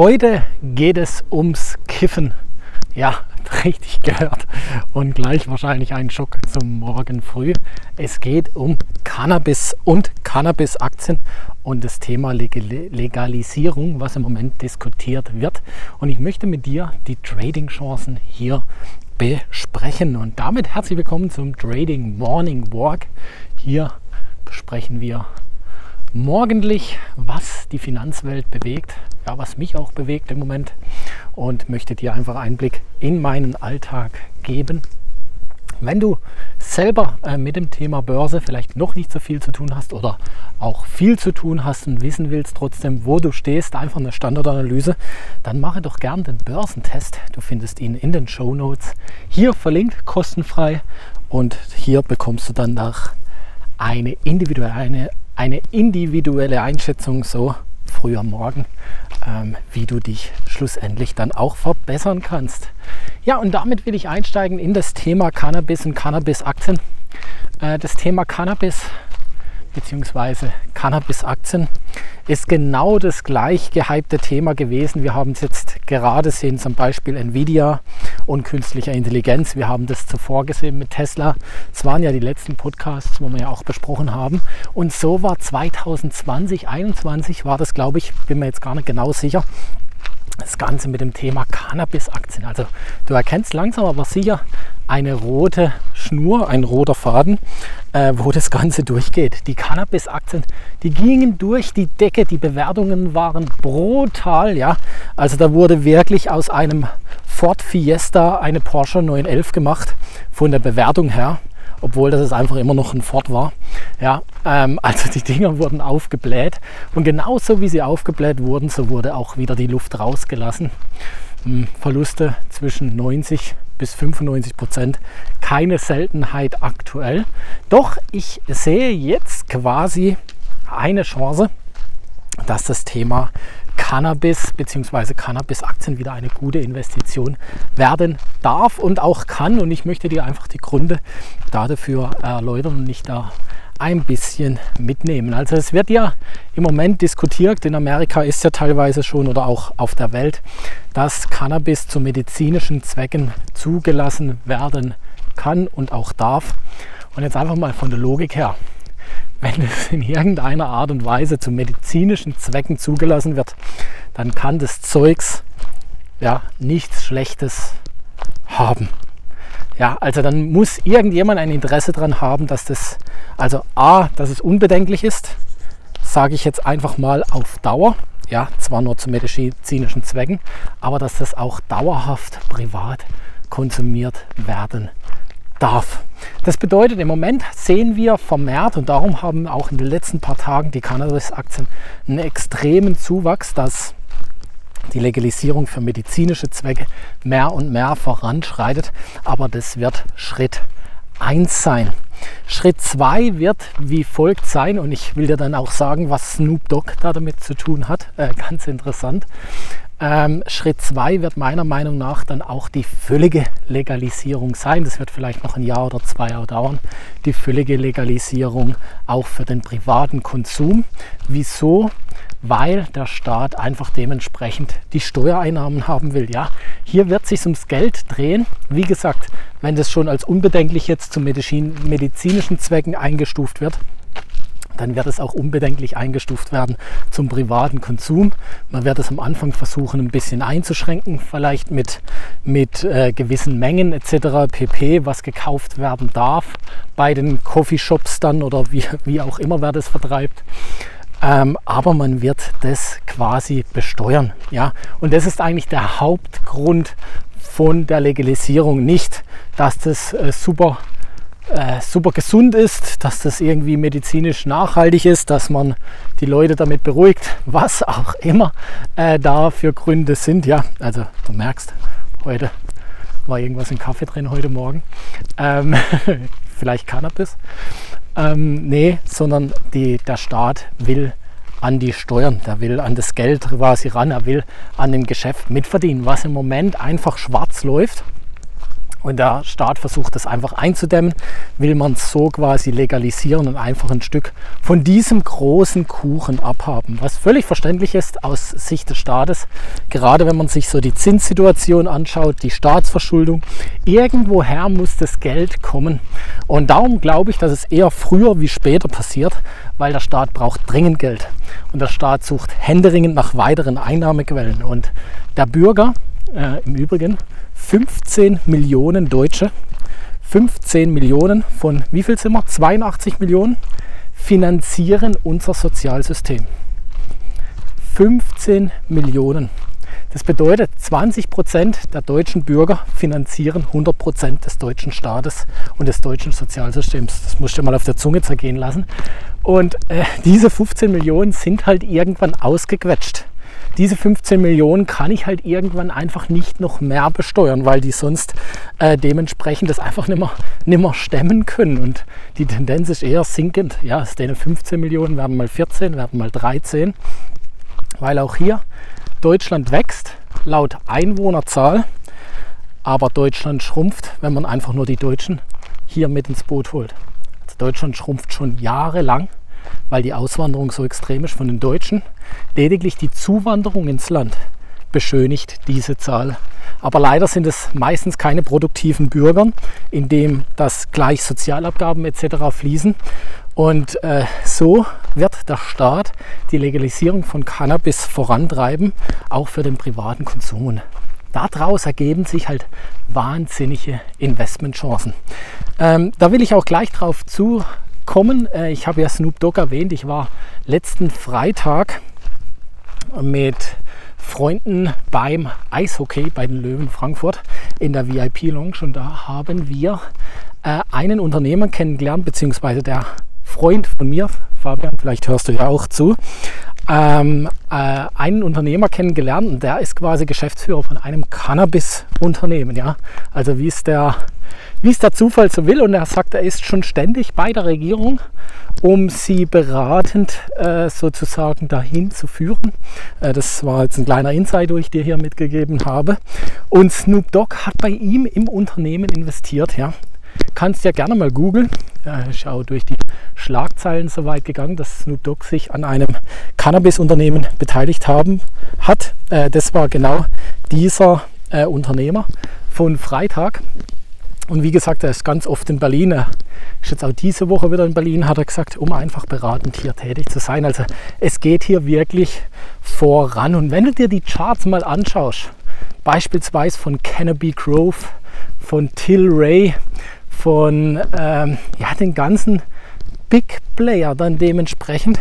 Heute geht es ums Kiffen. Ja, richtig gehört. Und gleich wahrscheinlich ein Schock zum Morgen früh. Es geht um Cannabis und Cannabis-Aktien und das Thema Legalisierung, was im Moment diskutiert wird. Und ich möchte mit dir die Trading-Chancen hier besprechen. Und damit herzlich willkommen zum Trading Morning Walk. Hier besprechen wir morgendlich, was die Finanzwelt bewegt, ja, was mich auch bewegt im Moment und möchte dir einfach Einblick in meinen Alltag geben. Wenn du selber äh, mit dem Thema Börse vielleicht noch nicht so viel zu tun hast oder auch viel zu tun hast und wissen willst trotzdem, wo du stehst, einfach eine Standardanalyse, dann mache doch gern den Börsentest. Du findest ihn in den Show Notes. Hier verlinkt kostenfrei und hier bekommst du dann nach eine individuelle, eine, eine individuelle Einschätzung so früh am Morgen, ähm, wie du dich schlussendlich dann auch verbessern kannst. Ja, und damit will ich einsteigen in das Thema Cannabis und Cannabis-Aktien. Äh, das Thema Cannabis bzw. Cannabis-Aktien ist genau das gleich gehypte Thema gewesen. Wir haben es jetzt gerade sehen, zum Beispiel Nvidia und künstlicher Intelligenz. Wir haben das zuvor gesehen mit Tesla. Es waren ja die letzten Podcasts, wo wir ja auch besprochen haben. Und so war 2020, 2021 war das, glaube ich, bin mir jetzt gar nicht genau sicher, das Ganze mit dem Thema Cannabis-Aktien. Also du erkennst langsam aber sicher eine rote Schnur, ein roter Faden, äh, wo das Ganze durchgeht. Die Cannabis-Aktien, die gingen durch die Decke, die Bewertungen waren brutal. Ja? Also da wurde wirklich aus einem Ford Fiesta eine Porsche 911 gemacht, von der Bewertung her obwohl das einfach immer noch ein Ford war. Ja, ähm, also die Dinger wurden aufgebläht und genauso wie sie aufgebläht wurden, so wurde auch wieder die Luft rausgelassen. Hm, Verluste zwischen 90 bis 95 Prozent, keine Seltenheit aktuell. Doch ich sehe jetzt quasi eine Chance, dass das Thema Cannabis bzw. Cannabis-Aktien wieder eine gute Investition werden darf und auch kann. Und ich möchte dir einfach die Gründe dafür erläutern und nicht da ein bisschen mitnehmen. Also es wird ja im Moment diskutiert, in Amerika ist ja teilweise schon oder auch auf der Welt, dass Cannabis zu medizinischen Zwecken zugelassen werden kann und auch darf. Und jetzt einfach mal von der Logik her wenn es in irgendeiner Art und Weise zu medizinischen Zwecken zugelassen wird, dann kann das Zeugs ja nichts Schlechtes haben. Ja, also dann muss irgendjemand ein Interesse daran haben, dass das, also A, dass es unbedenklich ist, sage ich jetzt einfach mal auf Dauer, ja, zwar nur zu medizinischen Zwecken, aber dass das auch dauerhaft privat konsumiert werden darf. Das bedeutet, im Moment sehen wir vermehrt und darum haben auch in den letzten paar Tagen die Cannabis-Aktien einen extremen Zuwachs, dass die Legalisierung für medizinische Zwecke mehr und mehr voranschreitet. Aber das wird Schritt 1 sein. Schritt 2 wird wie folgt sein und ich will dir dann auch sagen, was Snoop Dogg da damit zu tun hat. Äh, ganz interessant. Ähm, Schritt 2 wird meiner Meinung nach dann auch die völlige Legalisierung sein. Das wird vielleicht noch ein Jahr oder zwei Jahre dauern. Die völlige Legalisierung auch für den privaten Konsum. Wieso? Weil der Staat einfach dementsprechend die Steuereinnahmen haben will. Ja, hier wird sich ums Geld drehen. Wie gesagt, wenn das schon als unbedenklich jetzt zu medizinischen Zwecken eingestuft wird, dann wird es auch unbedenklich eingestuft werden zum privaten Konsum. Man wird es am Anfang versuchen, ein bisschen einzuschränken, vielleicht mit, mit äh, gewissen Mengen etc. pp, was gekauft werden darf bei den Coffeeshops dann oder wie, wie auch immer wer das vertreibt. Ähm, aber man wird das quasi besteuern. Ja? Und das ist eigentlich der Hauptgrund von der Legalisierung. Nicht, dass das äh, super äh, super gesund ist, dass das irgendwie medizinisch nachhaltig ist, dass man die Leute damit beruhigt, was auch immer äh, da für Gründe sind. Ja, also du merkst, heute war irgendwas im Kaffee drin heute Morgen. Ähm, vielleicht Cannabis. Ähm, nee, sondern die, der Staat will an die Steuern, der will an das Geld quasi ran, er will an dem Geschäft mitverdienen, was im Moment einfach schwarz läuft Und der Staat versucht das einfach einzudämmen, will man so quasi legalisieren und einfach ein Stück von diesem großen Kuchen abhaben. Was völlig verständlich ist aus Sicht des Staates, gerade wenn man sich so die Zinssituation anschaut, die Staatsverschuldung. Irgendwoher muss das Geld kommen. Und darum glaube ich, dass es eher früher wie später passiert, weil der Staat braucht dringend Geld. Und der Staat sucht händeringend nach weiteren Einnahmequellen. Und der Bürger, äh, im Übrigen, 15 Millionen Deutsche, 15 Millionen von wie viel sind wir? 82 Millionen finanzieren unser Sozialsystem. 15 Millionen. Das bedeutet, 20 Prozent der deutschen Bürger finanzieren 100 Prozent des deutschen Staates und des deutschen Sozialsystems. Das musst du mal auf der Zunge zergehen lassen. Und äh, diese 15 Millionen sind halt irgendwann ausgequetscht diese 15 Millionen kann ich halt irgendwann einfach nicht noch mehr besteuern, weil die sonst äh, dementsprechend das einfach nicht mehr, nicht mehr stemmen können. Und die Tendenz ist eher sinkend. Ja, es denen 15 Millionen werden mal 14, werden mal 13, weil auch hier Deutschland wächst laut Einwohnerzahl, aber Deutschland schrumpft, wenn man einfach nur die Deutschen hier mit ins Boot holt. Also Deutschland schrumpft schon jahrelang weil die Auswanderung so extrem ist von den Deutschen. Lediglich die Zuwanderung ins Land beschönigt diese Zahl. Aber leider sind es meistens keine produktiven Bürger, in dem das gleich Sozialabgaben etc. fließen. Und äh, so wird der Staat die Legalisierung von Cannabis vorantreiben, auch für den privaten Konsum. Und daraus ergeben sich halt wahnsinnige Investmentchancen. Ähm, da will ich auch gleich drauf zu kommen. Äh, ich habe ja Snoop Dogg erwähnt. Ich war letzten Freitag mit Freunden beim Eishockey bei den Löwen Frankfurt in der VIP Lounge und da haben wir äh, einen Unternehmer kennengelernt, beziehungsweise der Freund von mir, Fabian, vielleicht hörst du ja auch zu, ähm, äh, einen Unternehmer kennengelernt und der ist quasi Geschäftsführer von einem Cannabis-Unternehmen. Ja? Also wie es der wie es der Zufall so will. Und er sagt, er ist schon ständig bei der Regierung, um sie beratend äh, sozusagen dahin zu führen. Äh, das war jetzt ein kleiner Insight, den ich dir hier mitgegeben habe. Und Snoop Dogg hat bei ihm im Unternehmen investiert. Ja. Kannst ja gerne mal googeln. Ja, ich auch durch die Schlagzeilen so weit gegangen, dass Snoop Dogg sich an einem Cannabis-Unternehmen beteiligt haben, hat. Äh, das war genau dieser äh, Unternehmer von Freitag. Und wie gesagt, er ist ganz oft in Berlin. Er ist jetzt auch diese Woche wieder in Berlin, hat er gesagt, um einfach beratend hier tätig zu sein. Also es geht hier wirklich voran. Und wenn du dir die Charts mal anschaust, beispielsweise von Canopy Grove, von Tilray, von ähm, ja, den ganzen Big Player dann dementsprechend,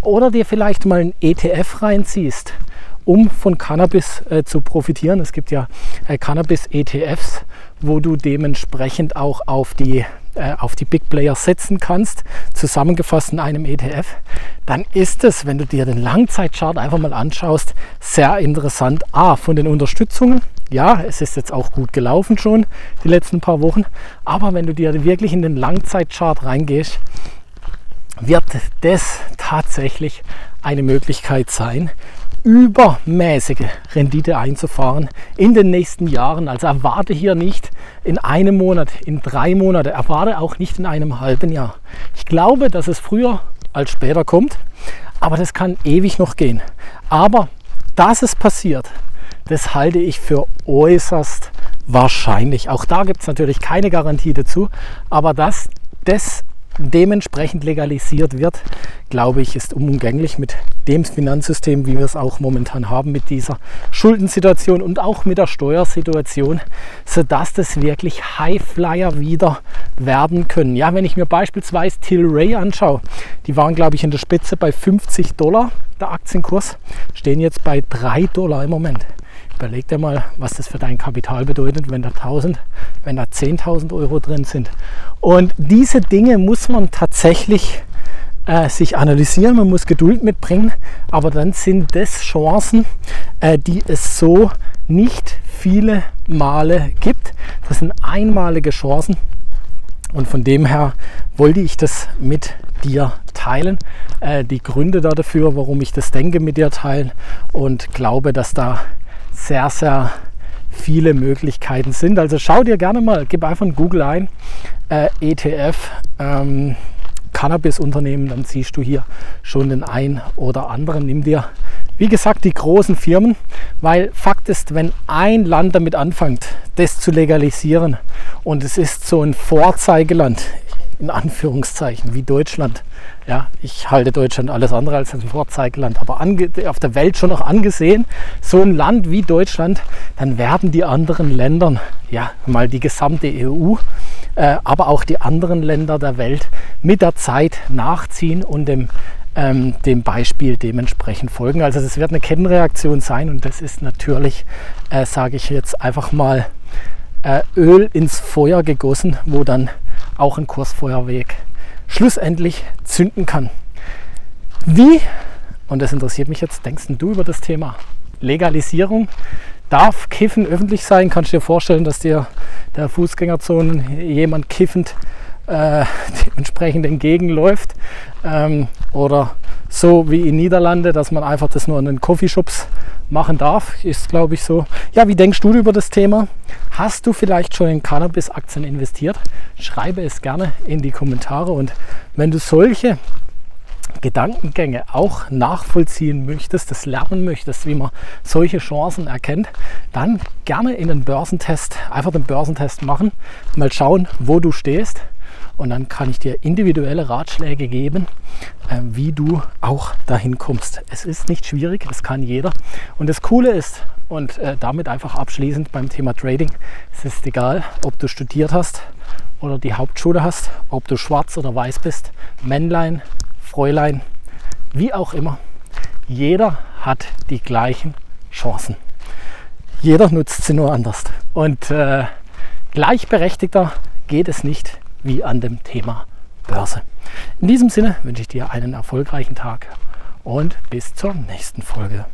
oder dir vielleicht mal ein ETF reinziehst, um von Cannabis äh, zu profitieren. Es gibt ja äh, Cannabis-ETFs wo du dementsprechend auch auf die, äh, auf die Big Player setzen kannst, zusammengefasst in einem ETF, dann ist es, wenn du dir den Langzeitchart einfach mal anschaust, sehr interessant. A, von den Unterstützungen. Ja, es ist jetzt auch gut gelaufen schon die letzten paar Wochen, aber wenn du dir wirklich in den Langzeitchart reingehst, wird das tatsächlich eine Möglichkeit sein, übermäßige Rendite einzufahren in den nächsten Jahren. Also erwarte hier nicht in einem Monat, in drei Monaten, erwarte auch nicht in einem halben Jahr. Ich glaube, dass es früher als später kommt, aber das kann ewig noch gehen. Aber dass es passiert, das halte ich für äußerst wahrscheinlich. Auch da gibt es natürlich keine Garantie dazu, aber dass das dementsprechend legalisiert wird, glaube ich, ist unumgänglich mit dem Finanzsystem, wie wir es auch momentan haben, mit dieser Schuldensituation und auch mit der Steuersituation, sodass das wirklich Highflyer wieder werden können. Ja, wenn ich mir beispielsweise Tilray anschaue, die waren, glaube ich, in der Spitze bei 50 Dollar, der Aktienkurs, stehen jetzt bei 3 Dollar im Moment. Überleg dir mal, was das für dein Kapital bedeutet, wenn da 1000, wenn da 10.000 Euro drin sind. Und diese Dinge muss man tatsächlich äh, sich analysieren, man muss Geduld mitbringen, aber dann sind das Chancen, äh, die es so nicht viele Male gibt. Das sind einmalige Chancen und von dem her wollte ich das mit dir teilen. Äh, die Gründe dafür, warum ich das denke, mit dir teilen und glaube, dass da sehr, sehr viele Möglichkeiten sind. Also schau dir gerne mal, gib einfach in Google ein, äh, ETF, ähm, Cannabis-Unternehmen, dann siehst du hier schon den einen oder anderen. Nimm dir, wie gesagt, die großen Firmen, weil Fakt ist, wenn ein Land damit anfängt, das zu legalisieren und es ist so ein Vorzeigeland, in Anführungszeichen, wie Deutschland. Ja, ich halte Deutschland alles andere als ein Vorzeigeland, aber auf der Welt schon noch angesehen, so ein Land wie Deutschland, dann werden die anderen Länder, ja, mal die gesamte EU, äh, aber auch die anderen Länder der Welt mit der Zeit nachziehen und dem, ähm, dem Beispiel dementsprechend folgen. Also das wird eine Kettenreaktion sein und das ist natürlich, äh, sage ich jetzt einfach mal, äh, Öl ins Feuer gegossen, wo dann auch ein Kursfeuerweg schlussendlich zünden kann. Wie, und das interessiert mich jetzt, denkst du über das Thema Legalisierung? Darf Kiffen öffentlich sein? Kannst du dir vorstellen, dass dir der Fußgängerzone jemand kiffend äh, dementsprechend entgegenläuft? Ähm, oder so wie in Niederlande, dass man einfach das nur in den Coffeeshops machen darf, ist glaube ich so. Ja, wie denkst du über das Thema? Hast du vielleicht schon in Cannabis-Aktien investiert? Schreibe es gerne in die Kommentare und wenn du solche Gedankengänge auch nachvollziehen möchtest, das lernen möchtest, wie man solche Chancen erkennt, dann gerne in den Börsentest, einfach den Börsentest machen, mal schauen, wo du stehst und dann kann ich dir individuelle Ratschläge geben, äh, wie du auch dahin kommst. Es ist nicht schwierig, das kann jeder. Und das Coole ist, und äh, damit einfach abschließend beim Thema Trading, es ist egal, ob du studiert hast oder die Hauptschule hast, ob du schwarz oder weiß bist, Männlein, Fräulein, wie auch immer. Jeder hat die gleichen Chancen. Jeder nutzt sie nur anders. Und äh, gleichberechtigter geht es nicht wie an dem Thema Börse. In diesem Sinne wünsche ich dir einen erfolgreichen Tag und bis zur nächsten Folge.